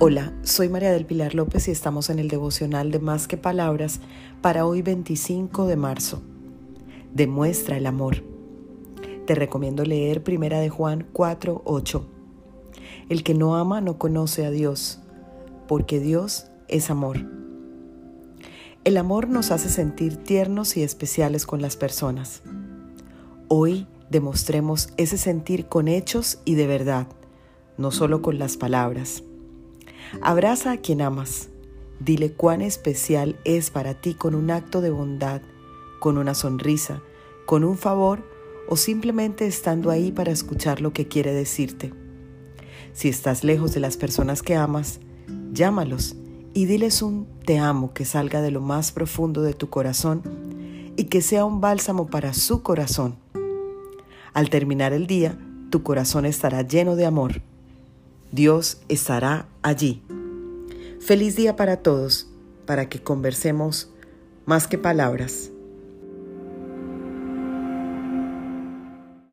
Hola, soy María del Pilar López y estamos en el devocional de Más que Palabras para hoy 25 de marzo. Demuestra el amor. Te recomiendo leer Primera de Juan 4, 8. El que no ama no conoce a Dios, porque Dios es amor. El amor nos hace sentir tiernos y especiales con las personas. Hoy demostremos ese sentir con hechos y de verdad, no solo con las palabras. Abraza a quien amas. Dile cuán especial es para ti con un acto de bondad, con una sonrisa, con un favor o simplemente estando ahí para escuchar lo que quiere decirte. Si estás lejos de las personas que amas, llámalos y diles un te amo que salga de lo más profundo de tu corazón y que sea un bálsamo para su corazón. Al terminar el día, tu corazón estará lleno de amor. Dios estará allí. Feliz día para todos, para que conversemos más que palabras.